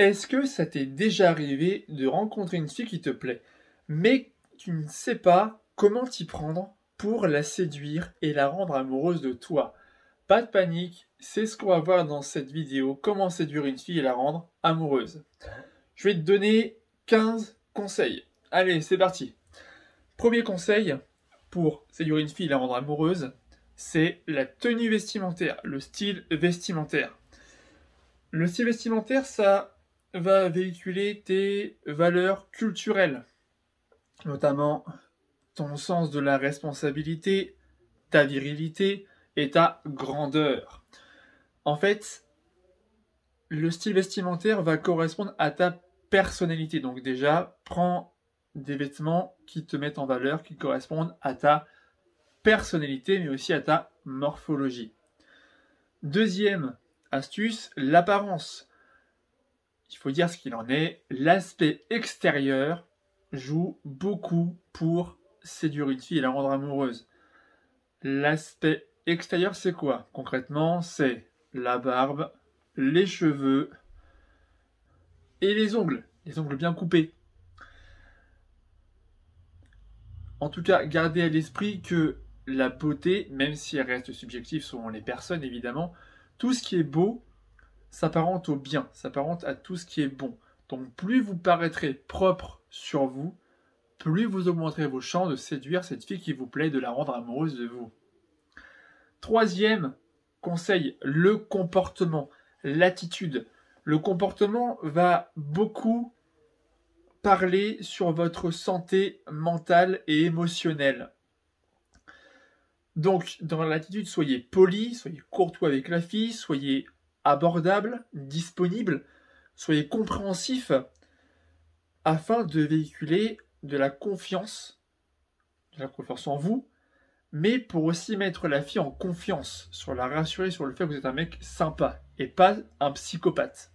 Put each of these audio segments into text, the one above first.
Est-ce que ça t'est déjà arrivé de rencontrer une fille qui te plaît, mais tu ne sais pas comment t'y prendre pour la séduire et la rendre amoureuse de toi? Pas de panique, c'est ce qu'on va voir dans cette vidéo, comment séduire une fille et la rendre amoureuse. Je vais te donner 15 conseils. Allez, c'est parti. Premier conseil pour séduire une fille et la rendre amoureuse, c'est la tenue vestimentaire, le style vestimentaire. Le style vestimentaire, ça va véhiculer tes valeurs culturelles, notamment ton sens de la responsabilité, ta virilité et ta grandeur. En fait, le style vestimentaire va correspondre à ta personnalité. Donc déjà, prends des vêtements qui te mettent en valeur, qui correspondent à ta personnalité, mais aussi à ta morphologie. Deuxième astuce, l'apparence il faut dire ce qu'il en est, l'aspect extérieur joue beaucoup pour séduire une fille et la rendre amoureuse. L'aspect extérieur, c'est quoi Concrètement, c'est la barbe, les cheveux et les ongles, les ongles bien coupés. En tout cas, gardez à l'esprit que la beauté, même si elle reste subjective selon les personnes évidemment, tout ce qui est beau s'apparente au bien, s'apparente à tout ce qui est bon. Donc plus vous paraîtrez propre sur vous, plus vous augmenterez vos chances de séduire cette fille qui vous plaît, de la rendre amoureuse de vous. Troisième conseil, le comportement, l'attitude. Le comportement va beaucoup parler sur votre santé mentale et émotionnelle. Donc, dans l'attitude, soyez poli, soyez courtois avec la fille, soyez abordable, disponible, soyez compréhensif afin de véhiculer de la confiance, de la confiance en vous, mais pour aussi mettre la fille en confiance, sur la rassurer sur le fait que vous êtes un mec sympa et pas un psychopathe.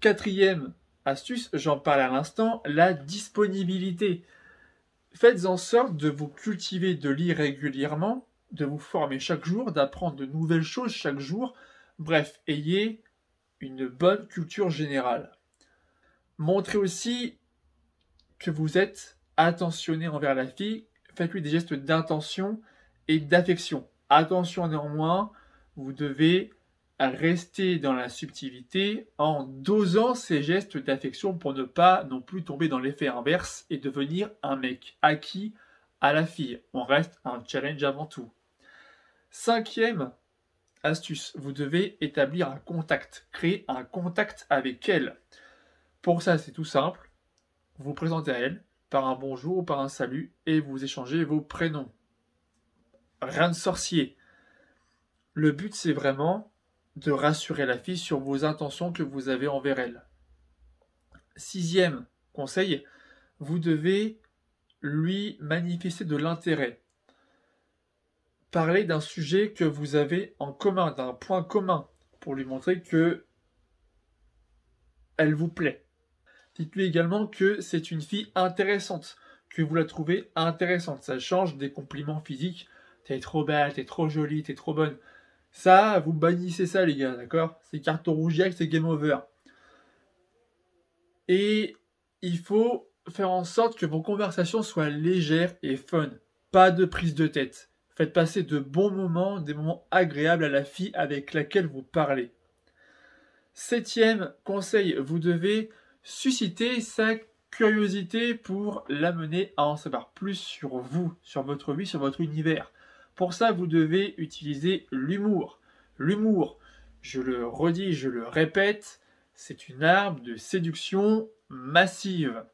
Quatrième astuce, j'en parle à l'instant, la disponibilité. Faites en sorte de vous cultiver, de lire régulièrement, de vous former chaque jour, d'apprendre de nouvelles choses chaque jour, Bref, ayez une bonne culture générale. Montrez aussi que vous êtes attentionné envers la fille. Faites-lui des gestes d'intention et d'affection. Attention néanmoins, vous devez rester dans la subtilité en dosant ces gestes d'affection pour ne pas non plus tomber dans l'effet inverse et devenir un mec acquis à la fille. On reste un challenge avant tout. Cinquième Astuce, vous devez établir un contact, créer un contact avec elle. Pour ça, c'est tout simple. Vous vous présentez à elle par un bonjour ou par un salut et vous échangez vos prénoms. Rien de sorcier. Le but, c'est vraiment de rassurer la fille sur vos intentions que vous avez envers elle. Sixième conseil, vous devez lui manifester de l'intérêt parler d'un sujet que vous avez en commun, d'un point commun, pour lui montrer que elle vous plaît. Dites-lui également que c'est une fille intéressante, que vous la trouvez intéressante. Ça change des compliments physiques. T'es trop belle, t'es trop jolie, t'es trop bonne. Ça, vous bannissez ça, les gars, d'accord? C'est carton rouge, c'est game over. Et il faut faire en sorte que vos conversations soient légères et fun. Pas de prise de tête. Faites passer de bons moments, des moments agréables à la fille avec laquelle vous parlez. Septième conseil, vous devez susciter sa curiosité pour l'amener à en savoir plus sur vous, sur votre vie, sur votre univers. Pour ça, vous devez utiliser l'humour. L'humour, je le redis, je le répète, c'est une arme de séduction massive.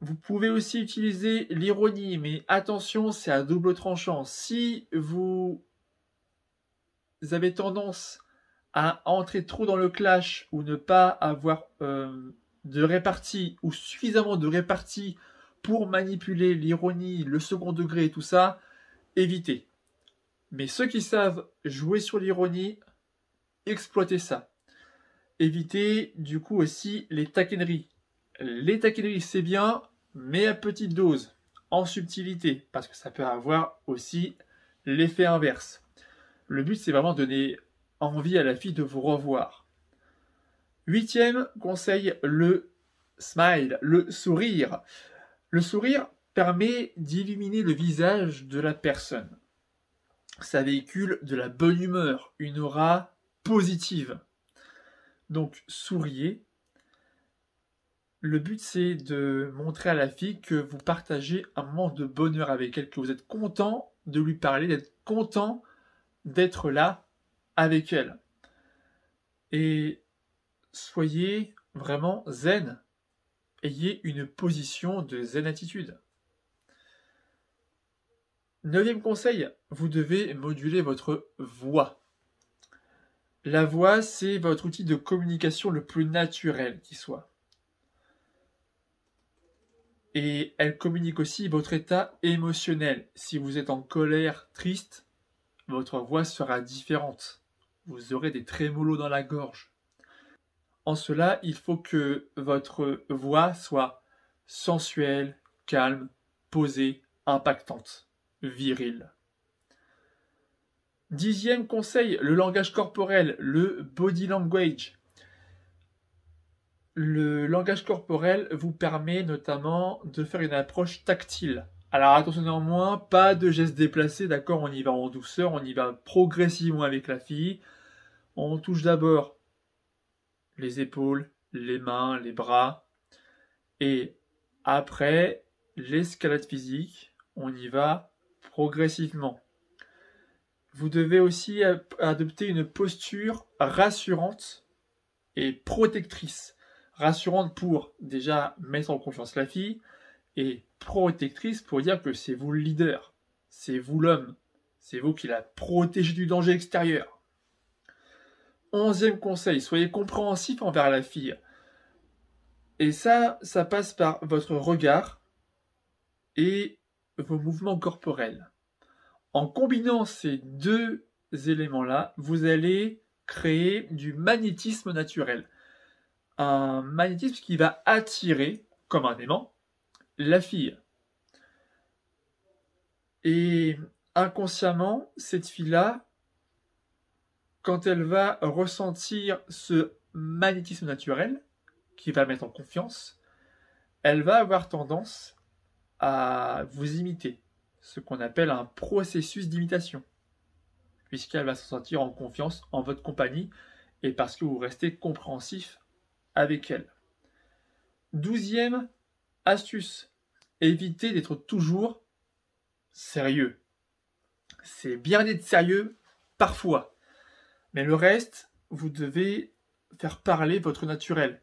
Vous pouvez aussi utiliser l'ironie, mais attention, c'est à double tranchant. Si vous avez tendance à entrer trop dans le clash ou ne pas avoir euh, de répartie ou suffisamment de répartie pour manipuler l'ironie, le second degré et tout ça, évitez. Mais ceux qui savent jouer sur l'ironie, exploitez ça. Évitez du coup aussi les taquineries. Les taquineries, c'est bien, mais à petite dose, en subtilité, parce que ça peut avoir aussi l'effet inverse. Le but, c'est vraiment donner envie à la fille de vous revoir. Huitième conseil, le smile, le sourire. Le sourire permet d'illuminer le visage de la personne. Ça véhicule de la bonne humeur, une aura positive. Donc souriez. Le but c'est de montrer à la fille que vous partagez un moment de bonheur avec elle, que vous êtes content de lui parler, d'être content d'être là avec elle. Et soyez vraiment zen. Ayez une position de zen attitude. Neuvième conseil, vous devez moduler votre voix. La voix, c'est votre outil de communication le plus naturel qui soit. Et elle communique aussi votre état émotionnel. Si vous êtes en colère, triste, votre voix sera différente. Vous aurez des trémolos dans la gorge. En cela, il faut que votre voix soit sensuelle, calme, posée, impactante viril. Dixième conseil, le langage corporel, le body language. Le langage corporel vous permet notamment de faire une approche tactile. Alors attention néanmoins, pas de gestes déplacés, d'accord On y va en douceur, on y va progressivement avec la fille. On touche d'abord les épaules, les mains, les bras. Et après l'escalade physique, on y va progressivement. Vous devez aussi adopter une posture rassurante et protectrice. Rassurante pour déjà mettre en confiance la fille et protectrice pour dire que c'est vous le leader, c'est vous l'homme, c'est vous qui la protégez du danger extérieur. Onzième conseil, soyez compréhensif envers la fille. Et ça, ça passe par votre regard et vos mouvements corporels. En combinant ces deux éléments-là, vous allez créer du magnétisme naturel. Un magnétisme qui va attirer, comme un aimant, la fille. Et inconsciemment, cette fille-là, quand elle va ressentir ce magnétisme naturel, qui va mettre en confiance, elle va avoir tendance à vous imiter, ce qu'on appelle un processus d'imitation, puisqu'elle va se sentir en confiance en votre compagnie et parce que vous restez compréhensif avec elle. Douzième astuce, évitez d'être toujours sérieux. C'est bien d'être sérieux parfois, mais le reste, vous devez faire parler votre naturel,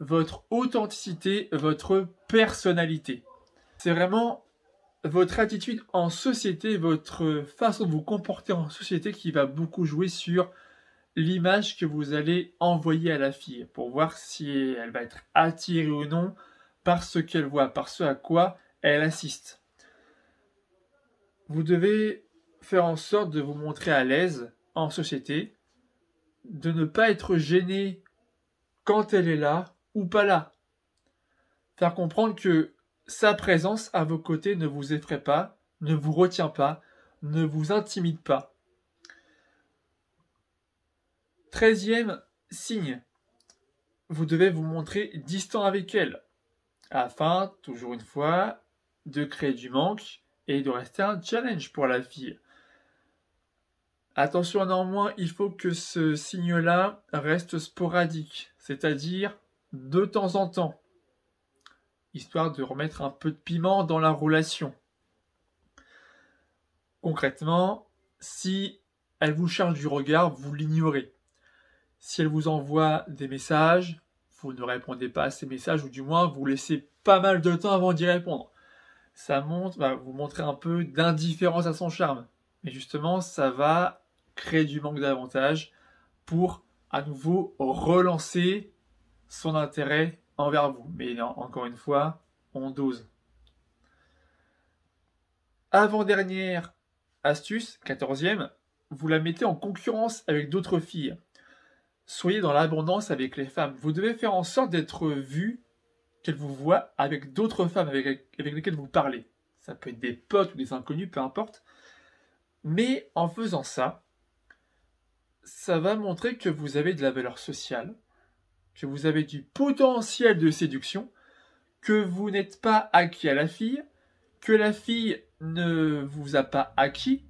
votre authenticité, votre personnalité. C'est vraiment votre attitude en société, votre façon de vous comporter en société qui va beaucoup jouer sur l'image que vous allez envoyer à la fille pour voir si elle va être attirée ou non par ce qu'elle voit, par ce à quoi elle assiste. Vous devez faire en sorte de vous montrer à l'aise en société, de ne pas être gêné quand elle est là ou pas là. Faire comprendre que sa présence à vos côtés ne vous effraie pas, ne vous retient pas, ne vous intimide pas. Treizième signe, vous devez vous montrer distant avec elle, afin, toujours une fois, de créer du manque et de rester un challenge pour la fille. Attention néanmoins, il faut que ce signe-là reste sporadique, c'est-à-dire de temps en temps histoire de remettre un peu de piment dans la relation. Concrètement, si elle vous charge du regard, vous l'ignorez. Si elle vous envoie des messages, vous ne répondez pas à ces messages, ou du moins vous laissez pas mal de temps avant d'y répondre. Ça montre, va vous montrer un peu d'indifférence à son charme. Mais justement, ça va créer du manque d'avantage pour à nouveau relancer son intérêt envers vous. Mais encore une fois, on dose. Avant-dernière astuce, quatorzième, vous la mettez en concurrence avec d'autres filles. Soyez dans l'abondance avec les femmes. Vous devez faire en sorte d'être vu, qu'elles vous voient avec d'autres femmes avec, avec lesquelles vous parlez. Ça peut être des potes ou des inconnus, peu importe. Mais en faisant ça, ça va montrer que vous avez de la valeur sociale, que vous avez du potentiel de séduction, que vous n'êtes pas acquis à la fille, que la fille ne vous a pas acquis,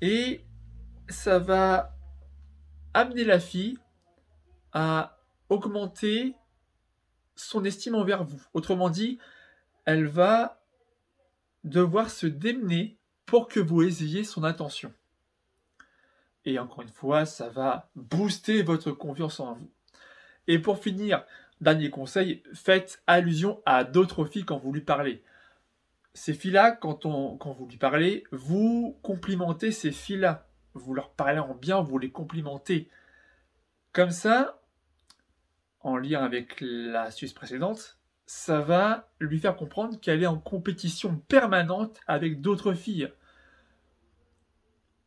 et ça va amener la fille à augmenter son estime envers vous. Autrement dit, elle va devoir se démener pour que vous ayez son attention. Et encore une fois, ça va booster votre confiance en vous. Et pour finir, dernier conseil, faites allusion à d'autres filles quand vous lui parlez. Ces filles-là, quand, quand vous lui parlez, vous complimentez ces filles-là. Vous leur parlez en bien, vous les complimentez. Comme ça, en lien avec l'astuce précédente, ça va lui faire comprendre qu'elle est en compétition permanente avec d'autres filles.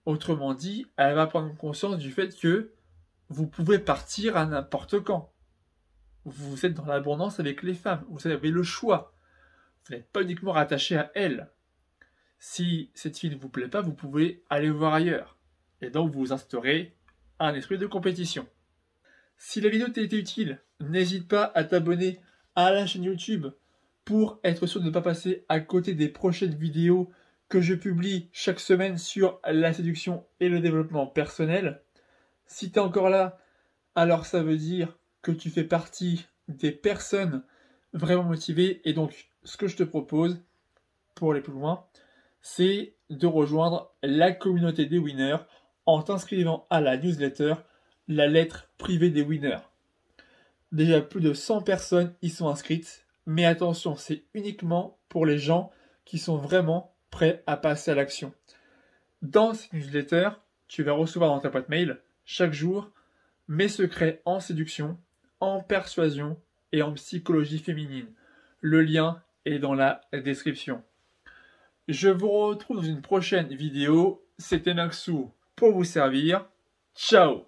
Autrement dit, elle va prendre conscience du fait que vous pouvez partir à n'importe quand. Vous êtes dans l'abondance avec les femmes, vous avez le choix. Vous n'êtes pas uniquement rattaché à elle. Si cette fille ne vous plaît pas, vous pouvez aller voir ailleurs. Et donc vous instaurez un esprit de compétition. Si la vidéo t'a été utile, n'hésite pas à t'abonner à la chaîne YouTube pour être sûr de ne pas passer à côté des prochaines vidéos que je publie chaque semaine sur la séduction et le développement personnel. Si tu es encore là, alors ça veut dire que tu fais partie des personnes vraiment motivées. Et donc, ce que je te propose, pour aller plus loin, c'est de rejoindre la communauté des winners en t'inscrivant à la newsletter, la lettre privée des winners. Déjà plus de 100 personnes y sont inscrites, mais attention, c'est uniquement pour les gens qui sont vraiment prêt à passer à l'action. Dans cette newsletter, tu vas recevoir dans ta boîte mail chaque jour mes secrets en séduction, en persuasion et en psychologie féminine. Le lien est dans la description. Je vous retrouve dans une prochaine vidéo. C'était Maxou pour vous servir. Ciao